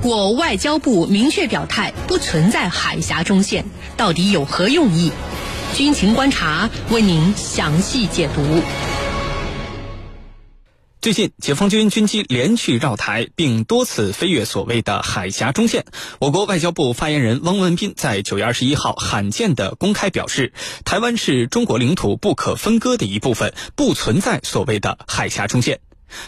我外交部明确表态，不存在海峡中线，到底有何用意？军情观察为您详细解读。最近，解放军军机连续绕台，并多次飞越所谓的海峡中线。我国外交部发言人汪文斌在九月二十一号罕见的公开表示，台湾是中国领土不可分割的一部分，不存在所谓的海峡中线。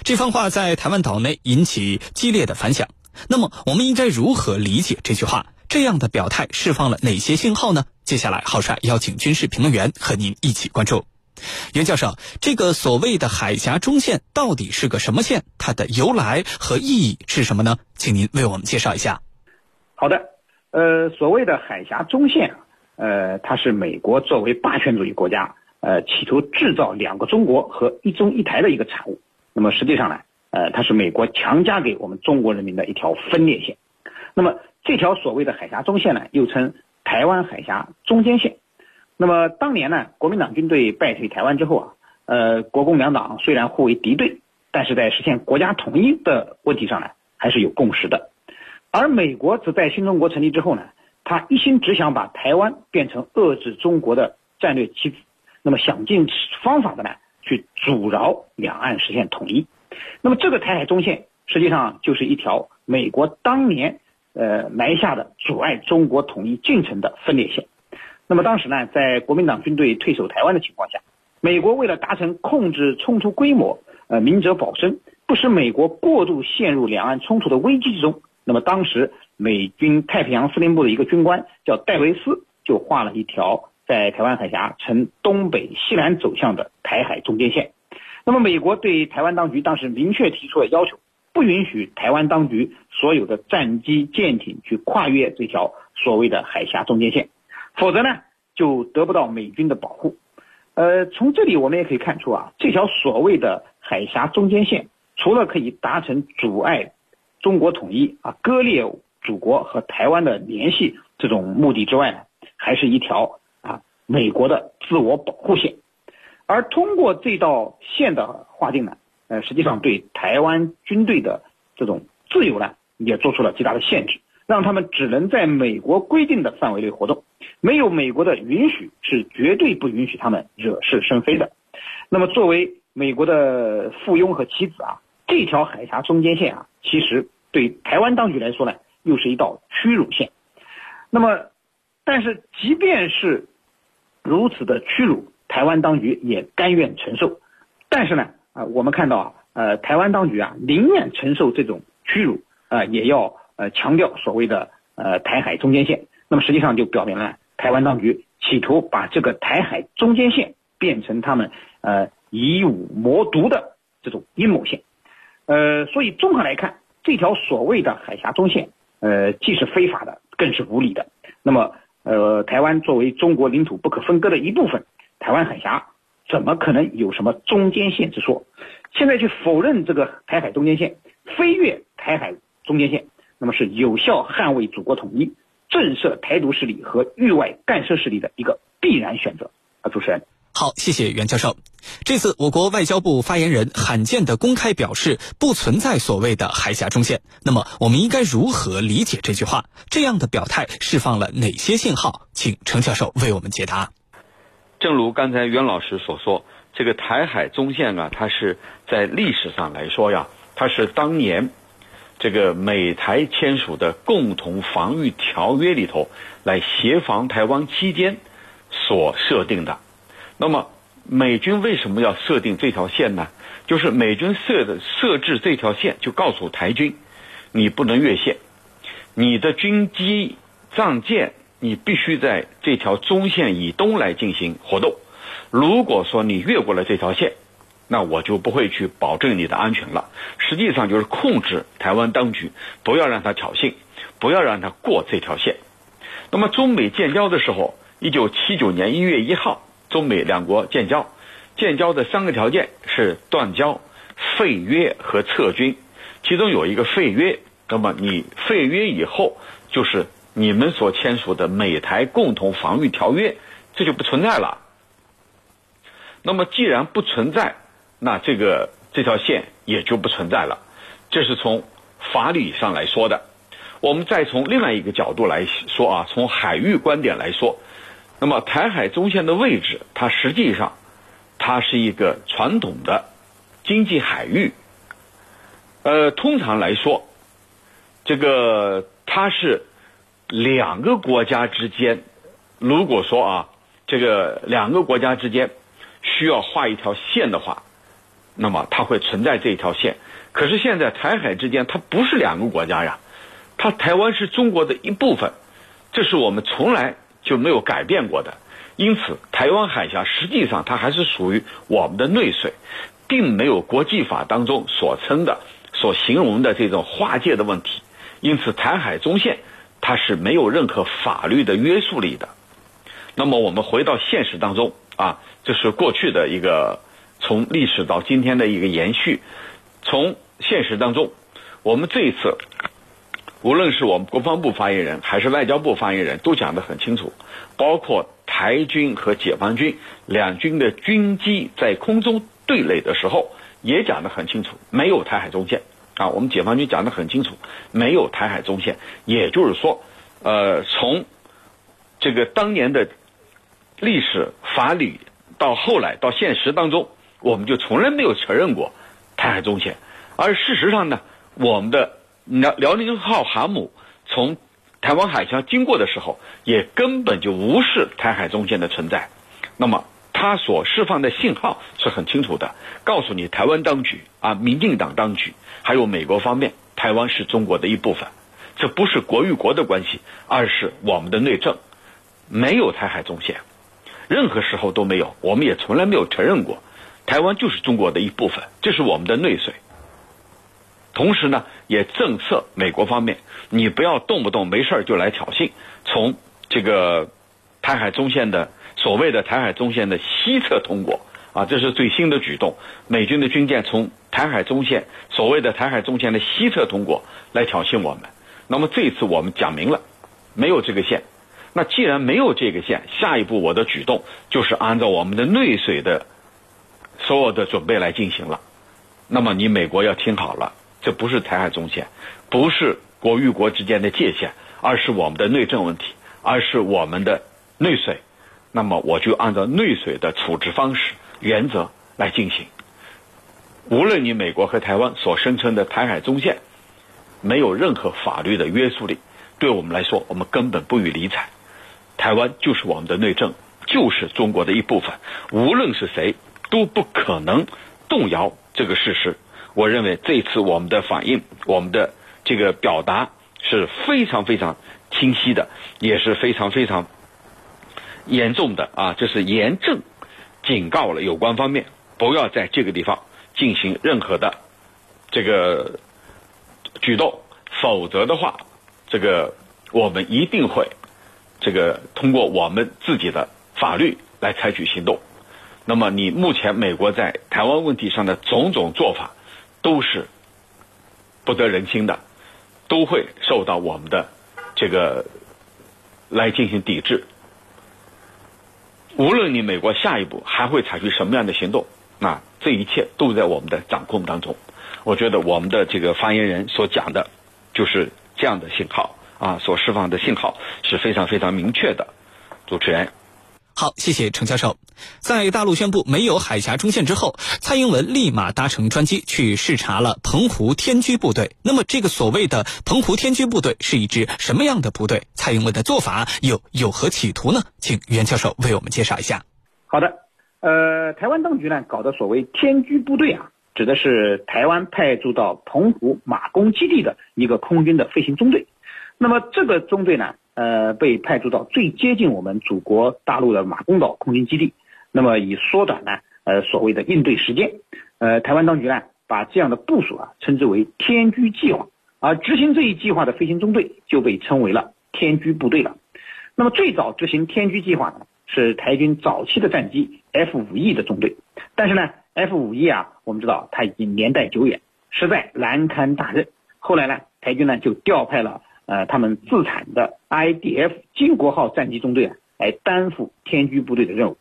这番话在台湾岛内引起激烈的反响。那么，我们应该如何理解这句话？这样的表态释放了哪些信号呢？接下来，浩帅邀请军事评论员和您一起关注。袁教授，这个所谓的海峡中线到底是个什么线？它的由来和意义是什么呢？请您为我们介绍一下。好的，呃，所谓的海峡中线，呃，它是美国作为霸权主义国家，呃，企图制造两个中国和一中一台的一个产物。那么实际上呢，呃，它是美国强加给我们中国人民的一条分裂线。那么这条所谓的海峡中线呢，又称台湾海峡中间线。那么当年呢，国民党军队败退台湾之后啊，呃，国共两党虽然互为敌对，但是在实现国家统一的问题上呢，还是有共识的。而美国则在新中国成立之后呢，他一心只想把台湾变成遏制中国的战略棋子，那么想尽方法的呢，去阻挠两岸实现统一。那么这个台海中线实际上就是一条美国当年呃埋下的阻碍中国统一进程的分裂线。那么当时呢，在国民党军队退守台湾的情况下，美国为了达成控制冲突规模，呃，明哲保身，不使美国过度陷入两岸冲突的危机之中，那么当时美军太平洋司令部的一个军官叫戴维斯，就画了一条在台湾海峡呈东北西南走向的台海中间线。那么美国对台湾当局当时明确提出了要求，不允许台湾当局所有的战机舰艇去跨越这条所谓的海峡中间线。否则呢，就得不到美军的保护。呃，从这里我们也可以看出啊，这条所谓的海峡中间线，除了可以达成阻碍中国统一啊、割裂祖国和台湾的联系这种目的之外呢，还是一条啊美国的自我保护线。而通过这道线的划定呢，呃，实际上对台湾军队的这种自由呢，也做出了极大的限制。让他们只能在美国规定的范围内活动，没有美国的允许是绝对不允许他们惹是生非的。那么，作为美国的附庸和棋子啊，这条海峡中间线啊，其实对台湾当局来说呢，又是一道屈辱线。那么，但是即便是如此的屈辱，台湾当局也甘愿承受。但是呢，啊，我们看到啊，呃，台湾当局啊，宁愿承受这种屈辱啊，也要。呃，强调所谓的呃台海中间线，那么实际上就表明了台湾当局企图把这个台海中间线变成他们呃以武谋独的这种阴谋线，呃，所以综合来看，这条所谓的海峡中线，呃，既是非法的，更是无理的。那么，呃，台湾作为中国领土不可分割的一部分，台湾海峡怎么可能有什么中间线之说？现在去否认这个台海中间线，飞越台海中间线。那么是有效捍卫祖国统一、震慑台独势力和域外干涉势力的一个必然选择。啊，主持人，好，谢谢袁教授。这次我国外交部发言人罕见的公开表示，不存在所谓的海峡中线。那么，我们应该如何理解这句话？这样的表态释放了哪些信号？请程教授为我们解答。正如刚才袁老师所说，这个台海中线啊，它是在历史上来说呀，它是当年。这个美台签署的共同防御条约里头，来协防台湾期间所设定的。那么，美军为什么要设定这条线呢？就是美军设的设置这条线，就告诉台军，你不能越线，你的军机、战舰，你必须在这条中线以东来进行活动。如果说你越过了这条线，那我就不会去保证你的安全了。实际上就是控制台湾当局，不要让他挑衅，不要让他过这条线。那么中美建交的时候，一九七九年一月一号，中美两国建交，建交的三个条件是断交、废约和撤军。其中有一个废约，那么你废约以后，就是你们所签署的美台共同防御条约，这就不存在了。那么既然不存在，那这个这条线也就不存在了，这是从法理上来说的。我们再从另外一个角度来说啊，从海域观点来说，那么台海中线的位置，它实际上它是一个传统的经济海域。呃，通常来说，这个它是两个国家之间，如果说啊，这个两个国家之间需要画一条线的话，那么它会存在这一条线。可是现在台海之间它不是两个国家呀。它台湾是中国的一部分，这是我们从来就没有改变过的。因此，台湾海峡实际上它还是属于我们的内水，并没有国际法当中所称的、所形容的这种划界的问题。因此，台海中线它是没有任何法律的约束力的。那么，我们回到现实当中啊，这是过去的一个从历史到今天的一个延续。从现实当中，我们这一次。无论是我们国防部发言人还是外交部发言人，都讲得很清楚，包括台军和解放军两军的军机在空中对垒的时候，也讲得很清楚，没有台海中线啊。我们解放军讲得很清楚，没有台海中线，也就是说，呃，从这个当年的历史法理到后来到现实当中，我们就从来没有承认过台海中线，而事实上呢，我们的。辽辽宁号航母从台湾海峡经过的时候，也根本就无视台海中线的存在。那么，它所释放的信号是很清楚的，告诉你台湾当局啊，民进党当局，还有美国方面，台湾是中国的一部分。这不是国与国的关系，而是我们的内政，没有台海中线，任何时候都没有，我们也从来没有承认过，台湾就是中国的一部分，这是我们的内水。同时呢，也政策美国方面，你不要动不动没事就来挑衅。从这个台海中线的所谓的台海中线的西侧通过啊，这是最新的举动。美军的军舰从台海中线所谓的台海中线的西侧通过来挑衅我们。那么这一次我们讲明了，没有这个线。那既然没有这个线，下一步我的举动就是按照我们的内水的所有的准备来进行了。那么你美国要听好了。这不是台海中线，不是国与国之间的界限，而是我们的内政问题，而是我们的内水。那么我就按照内水的处置方式原则来进行。无论你美国和台湾所声称的台海中线没有任何法律的约束力，对我们来说，我们根本不予理睬。台湾就是我们的内政，就是中国的一部分。无论是谁，都不可能动摇这个事实。我认为这次我们的反应，我们的这个表达是非常非常清晰的，也是非常非常严重的啊！这是严正警告了有关方面，不要在这个地方进行任何的这个举动，否则的话，这个我们一定会这个通过我们自己的法律来采取行动。那么，你目前美国在台湾问题上的种种做法。都是不得人心的，都会受到我们的这个来进行抵制。无论你美国下一步还会采取什么样的行动，那这一切都在我们的掌控当中。我觉得我们的这个发言人所讲的，就是这样的信号啊，所释放的信号是非常非常明确的。主持人。好，谢谢程教授。在大陆宣布没有海峡中线之后，蔡英文立马搭乘专机去视察了澎湖天居部队。那么，这个所谓的澎湖天居部队是一支什么样的部队？蔡英文的做法又有何企图呢？请袁教授为我们介绍一下。好的，呃，台湾当局呢搞的所谓天居部队啊，指的是台湾派驻到澎湖马公基地的一个空军的飞行中队。那么，这个中队呢？呃，被派驻到最接近我们祖国大陆的马公岛空军基地，那么以缩短呢，呃，所谓的应对时间，呃，台湾当局呢，把这样的部署啊，称之为“天居计划”，而执行这一计划的飞行中队就被称为了“天居部队”了。那么最早执行“天居计划”呢，是台军早期的战机 F 五 E 的中队，但是呢，F 五 E 啊，我们知道它已经年代久远，实在难堪大任，后来呢，台军呢就调派了。呃，他们自产的 IDF 金国号战机中队啊，来担负天居部队的任务。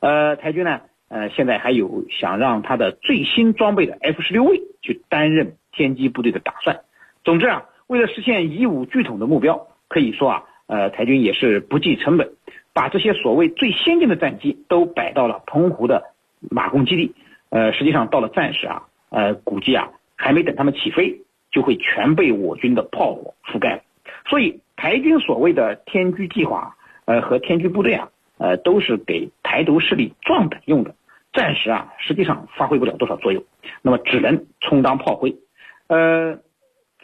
呃，台军呢，呃，现在还有想让他的最新装备的 F 十六 V 去担任天机部队的打算。总之啊，为了实现以武拒统的目标，可以说啊，呃，台军也是不计成本，把这些所谓最先进的战机都摆到了澎湖的马公基地。呃，实际上到了战时啊，呃，估计啊，还没等他们起飞，就会全被我军的炮火覆盖了。所以，台军所谓的天狙计划，呃，和天狙部队啊，呃，都是给台独势力壮胆用的。暂时啊，实际上发挥不了多少作用，那么只能充当炮灰。呃，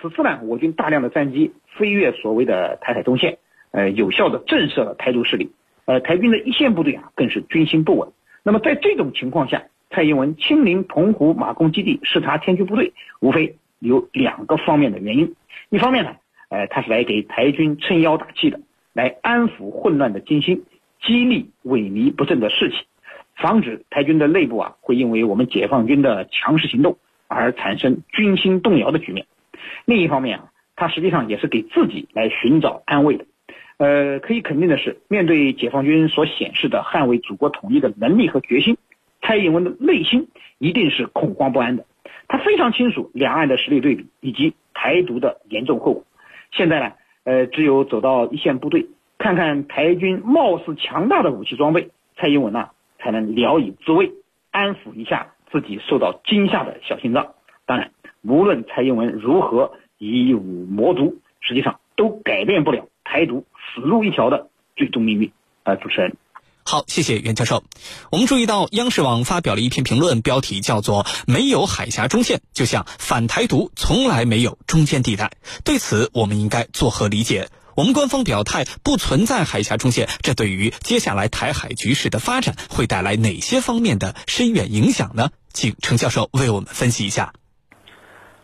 此次呢，我军大量的战机飞越所谓的台海中线，呃，有效的震慑了台独势力。呃，台军的一线部队啊，更是军心不稳。那么在这种情况下，蔡英文亲临澎湖马公基地视察天驱部队，无非有两个方面的原因。一方面呢，呃，他是来给台军撑腰打气的，来安抚混乱的军心，激励萎靡不振的士气。防止台军的内部啊会因为我们解放军的强势行动而产生军心动摇的局面。另一方面啊，他实际上也是给自己来寻找安慰的。呃，可以肯定的是，面对解放军所显示的捍卫祖国统一的能力和决心，蔡英文的内心一定是恐慌不安的。他非常清楚两岸的实力对比以及台独的严重后果。现在呢，呃，只有走到一线部队，看看台军貌似强大的武器装备，蔡英文呐。才能聊以自慰，安抚一下自己受到惊吓的小心脏。当然，无论蔡英文如何以武谋独，实际上都改变不了台独死路一条的最终命运。呃，主持人，好，谢谢袁教授。我们注意到央视网发表了一篇评论，标题叫做“没有海峡中线，就像反台独从来没有中间地带”。对此，我们应该作何理解？我们官方表态不存在海峡中线，这对于接下来台海局势的发展会带来哪些方面的深远影响呢？请程教授为我们分析一下。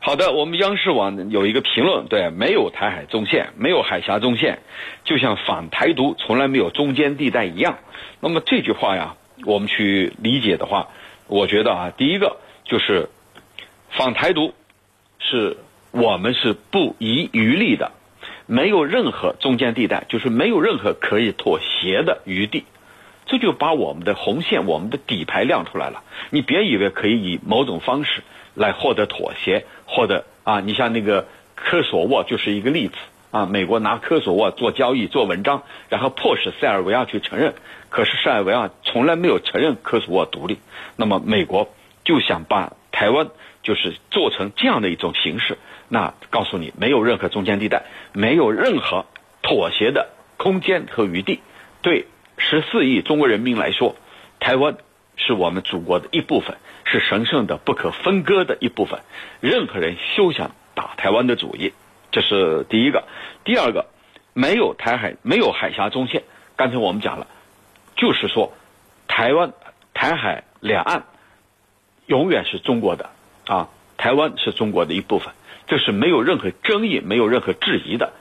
好的，我们央视网有一个评论，对，没有台海中线，没有海峡中线，就像反台独从来没有中间地带一样。那么这句话呀，我们去理解的话，我觉得啊，第一个就是反台独是我们是不遗余力的。没有任何中间地带，就是没有任何可以妥协的余地，这就把我们的红线、我们的底牌亮出来了。你别以为可以以某种方式来获得妥协，获得啊，你像那个科索沃就是一个例子啊。美国拿科索沃做交易、做文章，然后迫使塞尔维亚去承认，可是塞尔维亚从来没有承认科索沃独立。那么美国就想把台湾就是做成这样的一种形式。那告诉你，没有任何中间地带，没有任何妥协的空间和余地。对十四亿中国人民来说，台湾是我们祖国的一部分，是神圣的、不可分割的一部分。任何人休想打台湾的主意，这是第一个。第二个，没有台海，没有海峡中线。刚才我们讲了，就是说，台湾、台海两岸永远是中国的啊，台湾是中国的一部分。这是没有任何争议、没有任何质疑的。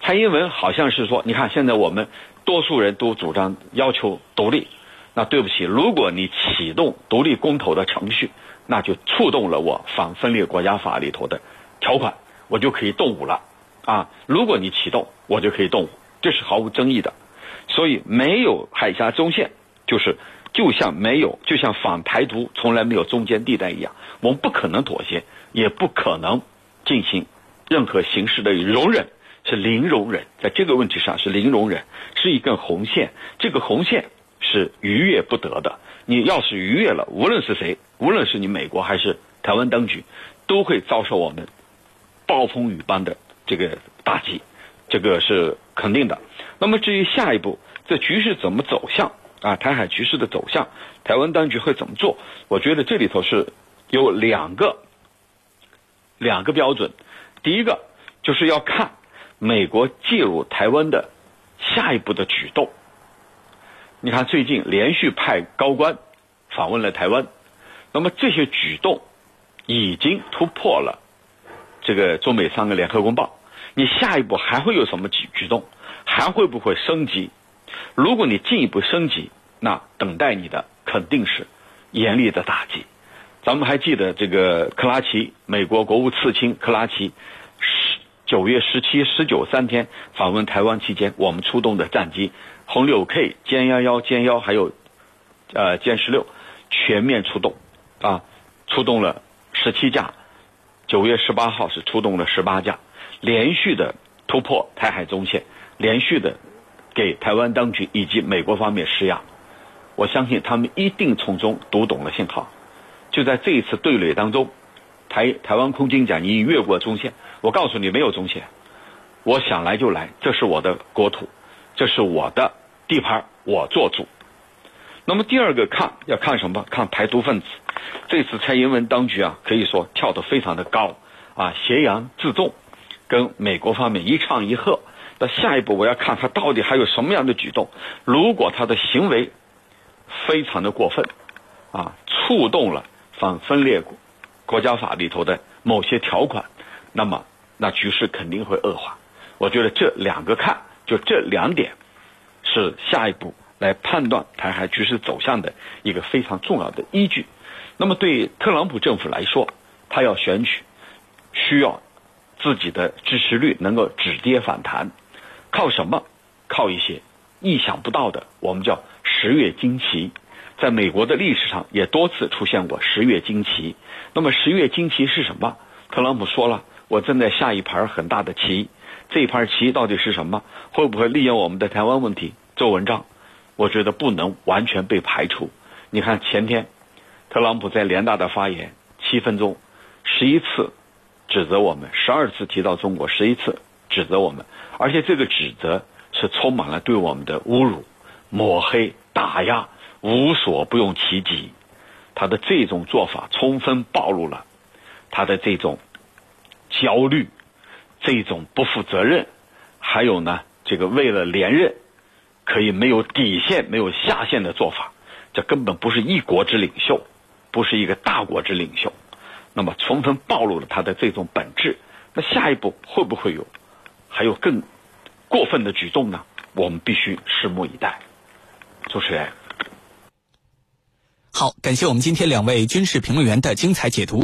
蔡英文好像是说：“你看，现在我们多数人都主张要求独立，那对不起，如果你启动独立公投的程序，那就触动了我反分裂国家法里头的条款，我就可以动武了啊！如果你启动，我就可以动武，这是毫无争议的。所以，没有海峡中线，就是就像没有，就像反台独从来没有中间地带一样，我们不可能妥协，也不可能。”进行任何形式的容忍是零容忍，在这个问题上是零容忍，是一根红线。这个红线是逾越不得的。你要是逾越了，无论是谁，无论是你美国还是台湾当局，都会遭受我们暴风雨般的这个打击，这个是肯定的。那么至于下一步这局势怎么走向啊，台海局势的走向，台湾当局会怎么做？我觉得这里头是有两个。两个标准，第一个就是要看美国介入台湾的下一步的举动。你看，最近连续派高官访问了台湾，那么这些举动已经突破了这个中美三个联合公报。你下一步还会有什么举举动？还会不会升级？如果你进一步升级，那等待你的肯定是严厉的打击。咱们还记得这个克拉奇，美国国务次卿克拉奇，十九月十七、十九三天访问台湾期间，我们出动的战机红六 K、歼幺幺、歼幺，还有呃歼十六，全面出动啊，出动了十七架。九月十八号是出动了十八架。连续的突破台海中线，连续的给台湾当局以及美国方面施压。我相信他们一定从中读懂了信号。就在这一次对垒当中，台台湾空军讲你越过中线，我告诉你没有中线，我想来就来，这是我的国土，这是我的地盘，我做主。那么第二个看要看什么？看台独分子。这次蔡英文当局啊，可以说跳得非常的高啊，挟洋自重，跟美国方面一唱一和。那下一步我要看他到底还有什么样的举动。如果他的行为非常的过分啊，触动了反分裂国国家法里头的某些条款，那么那局势肯定会恶化。我觉得这两个看，就这两点是下一步来判断台海局势走向的一个非常重要的依据。那么对特朗普政府来说，他要选举，需要自己的支持率能够止跌反弹，靠什么？靠一些意想不到的，我们叫十月惊奇。在美国的历史上也多次出现过十月惊奇。那么十月惊奇是什么？特朗普说了，我正在下一盘很大的棋。这一盘棋到底是什么？会不会利用我们的台湾问题做文章？我觉得不能完全被排除。你看前天。特朗普在联大的发言七分钟，十一次指责我们，十二次提到中国，十一次指责我们，而且这个指责是充满了对我们的侮辱、抹黑、打压，无所不用其极。他的这种做法充分暴露了他的这种焦虑、这种不负责任，还有呢，这个为了连任可以没有底线、没有下限的做法，这根本不是一国之领袖。不是一个大国之领袖，那么充分暴露了他的这种本质。那下一步会不会有还有更过分的举动呢？我们必须拭目以待。主持人，好，感谢我们今天两位军事评论员的精彩解读。